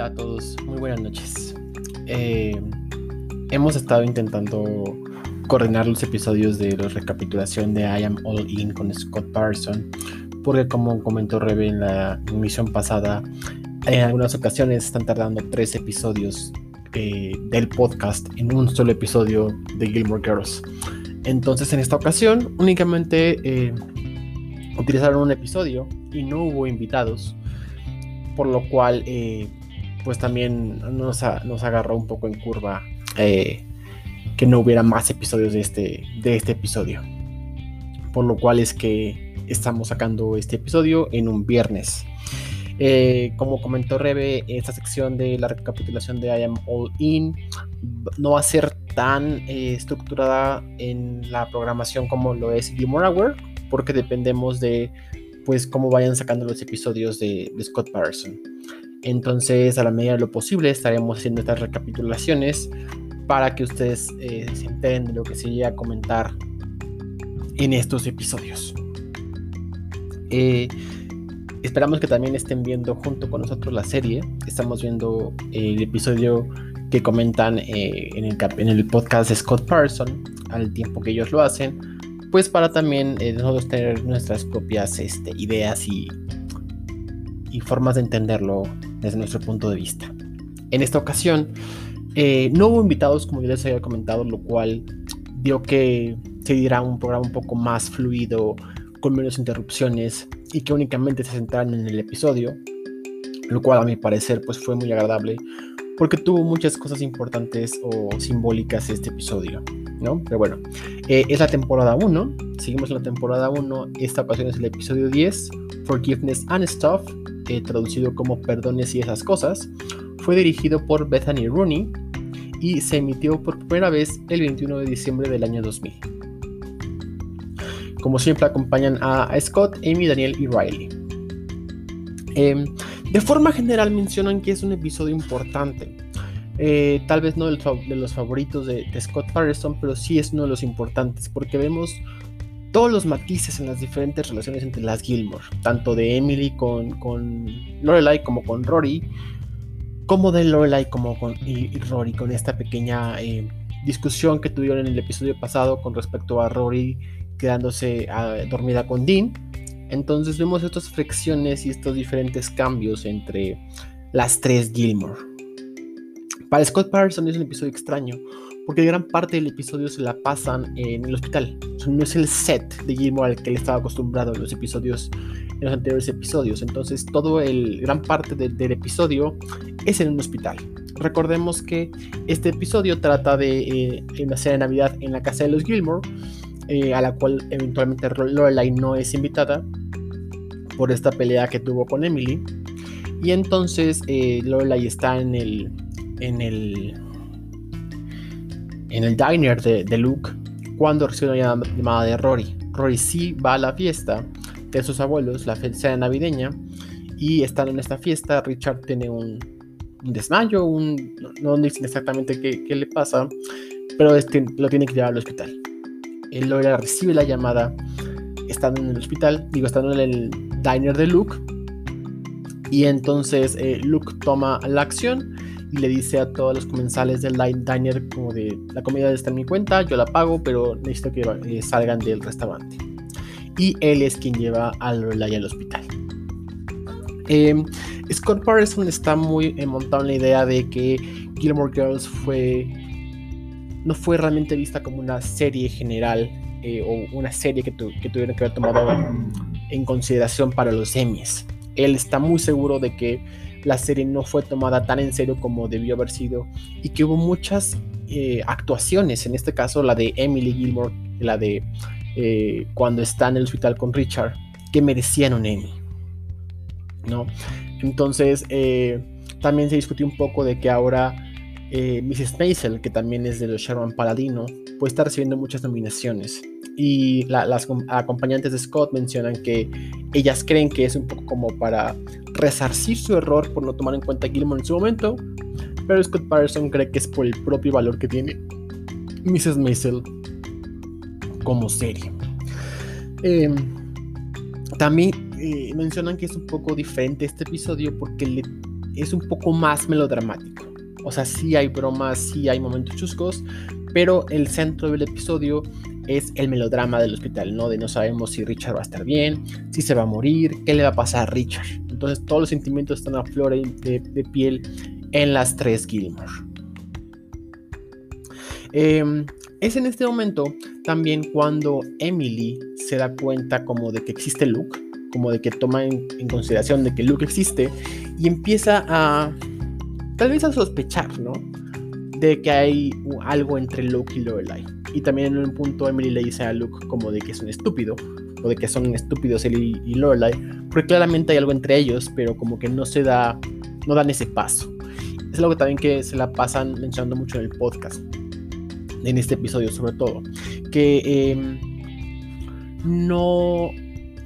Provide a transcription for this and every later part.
Hola a todos, muy buenas noches. Eh, hemos estado intentando coordinar los episodios de la recapitulación de I Am All In con Scott Parson, porque como comentó Rebe en la emisión pasada, en algunas ocasiones están tardando tres episodios eh, del podcast en un solo episodio de Gilmore Girls. Entonces en esta ocasión únicamente eh, utilizaron un episodio y no hubo invitados, por lo cual pues también nos, agarró un poco en curva eh, que no hubiera más episodios de este, de este episodio. Por lo cual es que estamos sacando este episodio en un viernes. Eh, como comentó Rebe, esta sección de la recapitulación de I Am All In no va a ser tan eh, estructurada en la programación como lo es Gilmore Hour, porque dependemos de pues cómo vayan sacando los episodios de, de Scott Patterson. Entonces, a la medida de lo posible, estaremos haciendo estas recapitulaciones para que ustedes eh, se lo que se llega a comentar en estos episodios. Eh, esperamos que también estén viendo junto con nosotros la serie. Estamos viendo el episodio que comentan eh, en, el, podcast de Scott Parson al tiempo que ellos lo hacen, pues para también nosotros tener nuestras propias este, ideas y, y formas de entenderlo desde nuestro punto de vista. En esta ocasión, eh, no hubo invitados, como ya les había comentado, lo cual dio que se diera un programa un poco más fluido, con menos interrupciones y que únicamente se centraran en el episodio, lo cual a mi parecer pues fue muy agradable porque tuvo muchas cosas importantes o simbólicas este episodio, ¿no? Pero bueno, eh, es la temporada 1, seguimos en la temporada 1, esta ocasión es el episodio 10, Forgiveness and Stuff, traducido como Perdones y esas cosas, fue dirigido por Bethany Rooney y se emitió por primera vez el 21 de diciembre del año 2000. Como siempre acompañan a, Scott, Amy, Daniel y Riley. Em, de forma general mencionan que es un episodio importante. Eh, tal vez no de los favoritos de, de Scott Patterson, pero sí es uno de los importantes porque vemos todos los matices en las diferentes relaciones entre las Gilmore, tanto de Emily con, con Lorelai como con Rory, como de Lorelai como con y, Rory, con esta pequeña eh, discusión que tuvieron en el episodio pasado con respecto a Rory quedándose ah, dormida con Dean. Entonces vemos estas fricciones y estos diferentes cambios entre las tres Gilmore. Para Scott Patterson es un episodio extraño porque gran parte del episodio se la pasan en el hospital. no es el set de Gilmore al que él estaba acostumbrado en los episodios, en los anteriores episodios. Entonces, todo el gran parte del episodio es en un hospital. Recordemos que este episodio trata de eh, una cena de Navidad en la casa de los Gilmore, eh, a la cual eventualmente Lorelai no es invitada por esta pelea que tuvo con Emily. Y entonces eh, Lorelai está en el, en el en el diner de, Luke cuando recibe una llamada de Rory. Rory sí va a la fiesta de sus abuelos, la fiesta navideña, y estando en esta fiesta, Richard tiene un, desmayo, un, no, dicen exactamente qué, le pasa, pero este, lo tiene que llevar al hospital. Él recibe la llamada estando en el hospital, digo, estando en el diner de Luke, y entonces eh, Luke toma la acción y le dice a todos los comensales del Light Diner como de la comida está en mi cuenta, yo la pago, pero necesito que eh, salgan del restaurante. Y él es quien lleva a Lorelai al hospital. Em, Scott Patterson está muy montado en la idea de que Gilmore Girls fue no fue realmente vista como una serie general eh, o una serie que, que tuvieron que haber tomado en consideración para los Emmys. Él está muy seguro de que la serie no fue tomada tan en serio como debió haber sido y que hubo muchas eh, actuaciones, en este caso la de Emily Gilmore, la de eh, cuando está en el hospital con Richard, que merecían un Emmy. ¿no? Entonces, eh, también se discutió un poco de que ahora Mrs. Maisel, que también es de los Sherman Paladino, puede estar recibiendo muchas nominaciones. Y las acompañantes de Scott mencionan que ellas creen que es un poco como para resarcir su error por no tomar en cuenta a Gilmore en su momento, pero Scott Patterson cree que es por el propio valor que tiene Mrs. Maisel como serie. Em, también eh, mencionan que es un poco diferente este episodio porque le es un poco más melodramático. O sea, sí hay bromas, sí hay momentos chuscos, pero el centro del episodio es el melodrama del hospital, ¿no? De no sabemos si Richard va a estar bien, si se va a morir, qué le va a pasar a Richard. Entonces todos los sentimientos están a flor de, piel en las tres Gilmore. Em, es en este momento también cuando Emily se da cuenta como de que existe Luke, como de que toma en, consideración de que Luke existe y empieza a tal vez a sospechar, ¿no? De que hay algo entre Luke y Lorelai. Y también en un punto Emily le dice a Luke como de que es un estúpido, o de que son estúpidos él y, Lorelai, porque claramente hay algo entre ellos, pero como que no se da, no dan ese paso. Es algo también que se la pasan mencionando mucho en el podcast, en este episodio sobre todo, que em, no,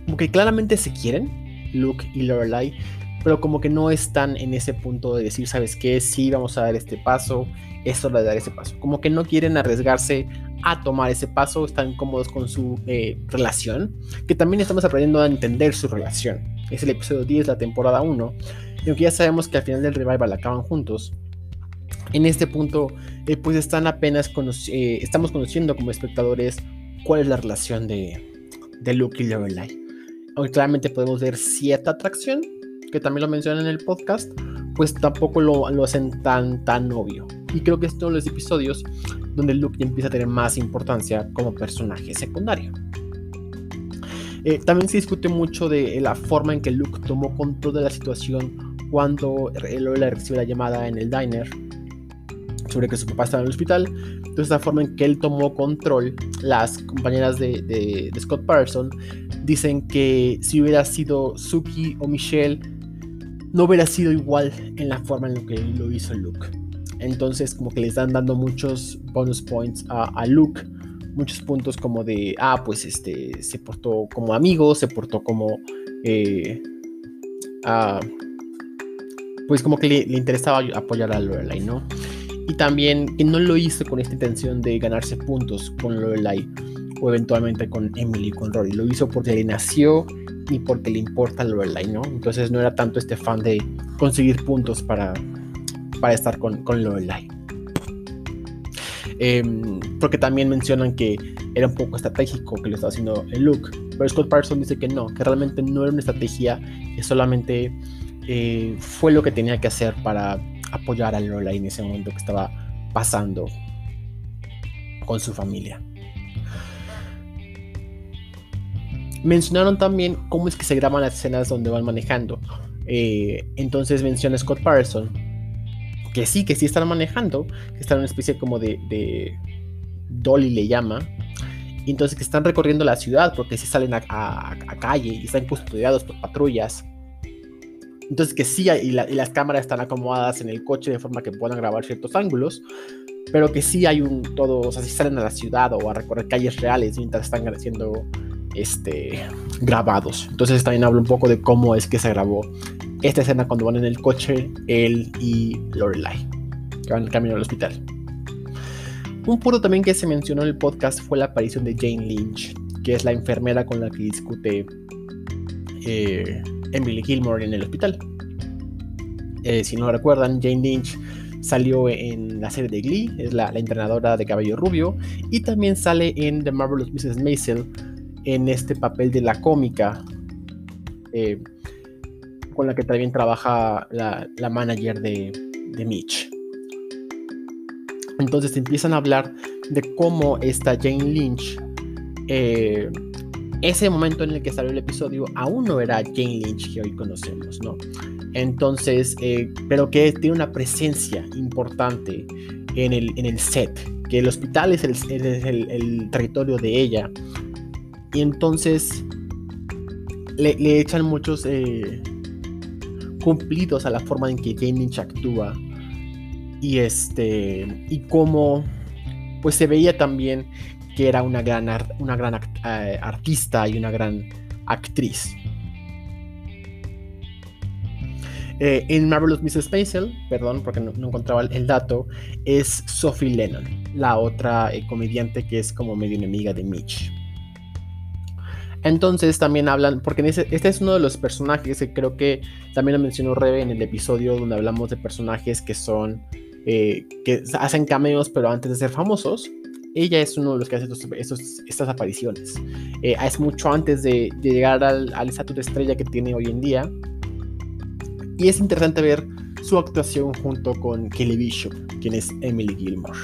como que claramente se quieren, Luke y Lorelai, pero como que no están en ese punto de decir, ¿sabes qué? Sí, vamos a dar este paso, es hora de dar ese paso. Como que no quieren arriesgarse a tomar ese paso, están cómodos con su eh, relación, que también estamos aprendiendo a entender su relación. Es el episodio 10 de la temporada 1, y aunque ya sabemos que al final del revival acaban juntos, en este punto eh, pues están apenas eh, estamos conociendo como espectadores cuál es la relación de, de Luke y Lorelai. Aunque claramente podemos ver cierta atracción, que también lo mencionan en el podcast, pues tampoco lo, hacen tan, tan obvio. Y creo que es todos los episodios donde Luke ya empieza a tener más importancia como personaje secundario. Eh, también se discute mucho de la forma en que Luke tomó control de la situación cuando Lola recibe la llamada en el diner sobre que su papá estaba en el hospital. Entonces, la forma en que él tomó control, las compañeras de, de, de Scott Patterson dicen que si hubiera sido Suki o Michelle, no hubiera sido igual en la forma en la que lo hizo Luke. Entonces como que le están dando muchos bonus points a, Luke. Muchos puntos como de, ah, pues este, se portó como amigo, se portó como, eh, pues como que le, interesaba apoyar a Lorelai, ¿no? Y también que no lo hizo con esta intención de ganarse puntos con Lorelai o eventualmente con Emily, con Rory. Lo hizo porque le nació y porque le importa Lorelai, ¿no? Entonces no era tanto este fan de conseguir puntos para para estar con, con Lorelai. Em, porque también mencionan que era un poco estratégico que lo estaba haciendo el Luke. Pero Scott Parson dice que no, que realmente no era una estrategia, que solamente eh, fue lo que tenía que hacer para apoyar a Lorelai en ese momento que estaba pasando con su familia. Mencionaron también cómo es que se graban las escenas donde van manejando. Eh, entonces menciona Scott Patterson que sí, que sí están manejando, que están en una especie como de, dolly le llama, y entonces que están recorriendo la ciudad porque sí salen a, calle y están custodiados por patrullas. Entonces que sí, y, las cámaras están acomodadas en el coche de forma que puedan grabar ciertos ángulos, pero que sí hay un todo, o sea, sí salen a la ciudad o a recorrer calles reales mientras están siendo este, grabados. Entonces también hablo un poco de cómo es que se grabó esta escena cuando van en el coche él y Lorelai, que van en camino al hospital. Un punto también que se mencionó en el podcast fue la aparición de Jane Lynch, que es la enfermera con la que discute eh, Emily Gilmore en el hospital. Eh, si no recuerdan, Jane Lynch salió en la serie de Glee, es la, entrenadora de cabello rubio, y también sale en The Marvelous Mrs. Maisel en este papel de la cómica. Eh, con la que también trabaja la, manager de, Mitch. Entonces empiezan a hablar de cómo esta Jane Lynch, eh, ese momento en el que salió el episodio, aún no era Jane Lynch que hoy conocemos, ¿no? Entonces, eh, pero que tiene una presencia importante en el, en el set, que el hospital es el, territorio de ella. Y entonces le, echan muchos... Eh, cumplidos a la forma en que Jane Lynch actúa y este y cómo pues se veía también que era una gran, eh, artista y una gran actriz. Eh, en Marvelous Mrs. Maisel, perdón porque no, encontraba el, dato, es Sophie Lennon, la otra comediante que es como medio enemiga de Mitch. Entonces también hablan, porque este es uno de los personajes que creo que también lo mencionó Rebe en el episodio donde hablamos de personajes que son, eh, que hacen cameos pero antes de ser famosos. Ella es uno de los que hace estos, estas apariciones. Eh, es mucho antes de, llegar al, estatus de estrella que tiene hoy en día. Y es interesante ver su actuación junto con Kelly Bishop, quien es Emily Gilmore.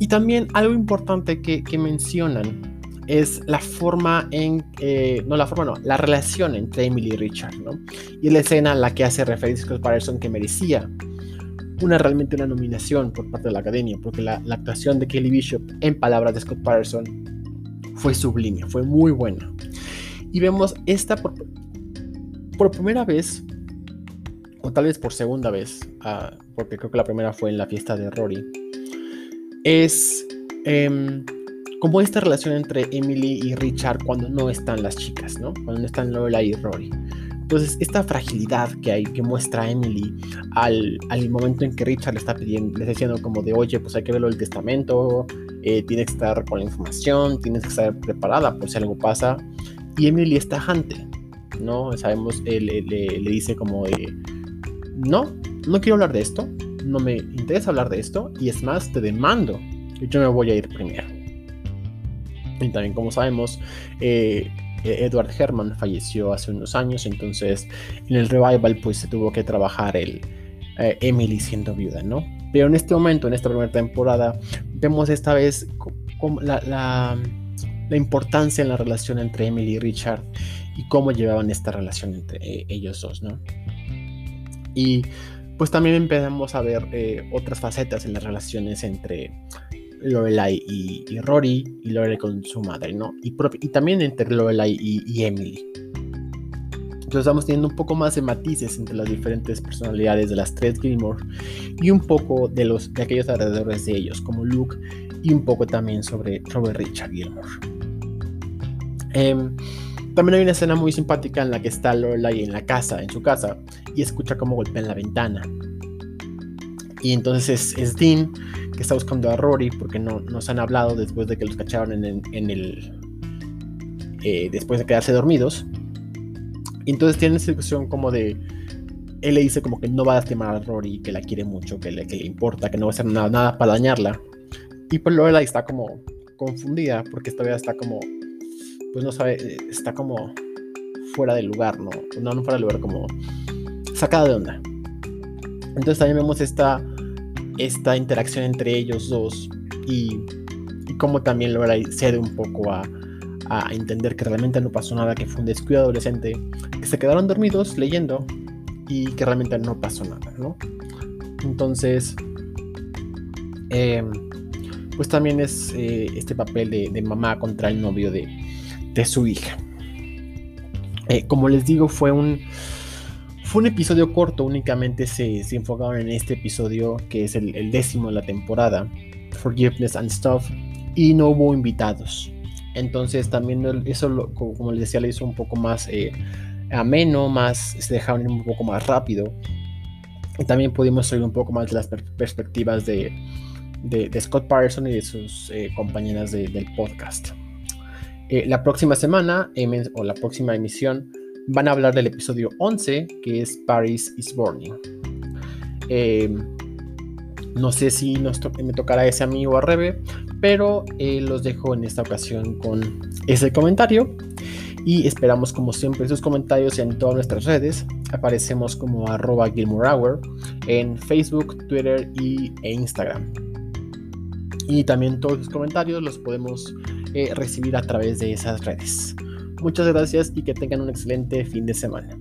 Y también algo importante que mencionan es la forma en, eh, no la forma, no, la relación entre Emily y Richard, ¿no? Y la escena en la que hace referencia a Scott Patterson que merecía una realmente una nominación por parte de la academia, porque la, actuación de Kelly Bishop, en palabras de Scott Patterson, fue sublime, fue muy buena. Y vemos esta por, por primera vez, o tal vez por segunda vez, ah, porque creo que la primera fue en la fiesta de Rory, es em, como esta relación entre Emily y Richard cuando no están las chicas, ¿no? Cuando no están Lola y Rory. Entonces, esta fragilidad que hay, que muestra Emily al, al momento en que Richard le está pidiendo, le está diciendo como de, oye, pues hay que verlo el testamento, eh, tienes que estar con la información, tienes que estar preparada por si algo pasa. Y Emily está tajante, ¿no? Sabemos, él le, le dice como de, no, no quiero hablar de esto, no me interesa hablar de esto, y es más, te demando yo me voy a ir primero. Y también, como sabemos, eh, Edward Herman falleció hace unos años, entonces en el revival pues se tuvo que trabajar el eh, Emily siendo viuda, ¿no? Pero en este momento, en esta primera temporada, vemos esta vez la, la, importancia en la relación entre Emily y Richard y cómo llevaban esta relación entre eh, ellos dos, ¿no? Y pues también empezamos a ver otras facetas en las relaciones entre Lorelai y, Rory, y Lorelai con su madre, ¿no? Y, y también entre Lorelai y, Emily. Entonces estamos teniendo un poco más de matices entre las diferentes personalidades de las tres Gilmore y un poco de, los, de aquellos alrededores de ellos, como Luke, y un poco también sobre, Robert Richard Gilmore. Em, también hay una escena muy simpática en la que está Lorelai en la casa, en su casa, y escucha cómo golpean la ventana. Y entonces es Dean que está buscando a Rory porque no nos han hablado después de que los cacharon en, el. Eh, después de quedarse dormidos. Y entonces tiene esa discusión como de. Él le dice como que no va a lastimar a Rory, que la quiere mucho, que le, le importa, que no va a hacer nada, nada para dañarla. Y pues Lorelai está como confundida porque vez está como. Pues no sabe, está como fuera del lugar, ¿no? No, no fuera del lugar, como sacada de onda. Entonces también vemos esta esta interacción entre ellos dos y, y cómo también logra cede un poco a, entender que realmente no pasó nada, que fue un descuido adolescente, que se quedaron dormidos leyendo y que realmente no pasó nada, ¿no? Entonces, em, pues también es eh, este papel de, mamá contra el novio de, su hija. Eh, como les digo, fue un, fue un episodio corto, únicamente se, se enfocaron en este episodio, que es el, décimo de la temporada, Forgiveness and Stuff, y no hubo invitados. Entonces también eso, como les decía, le hizo un poco más eh, ameno, más, se dejaron ir un poco más rápido. Y también pudimos oír un poco más las perspectivas de, de, Scott Patterson y de sus eh, compañeras del podcast. Eh, la próxima semana, o la próxima emisión, van a hablar del episodio 11, que es Paris is Burning. Eh, no sé si me tocará ese amigo a Rebe, pero eh, los dejo en esta ocasión con ese comentario. Y esperamos como siempre sus comentarios en todas nuestras redes. Aparecemos como arroba Gilmore Hour en Facebook, Twitter y, e Instagram. Y también todos los comentarios los podemos eh, recibir a través de esas redes. Muchas gracias y que tengan un excelente fin de semana.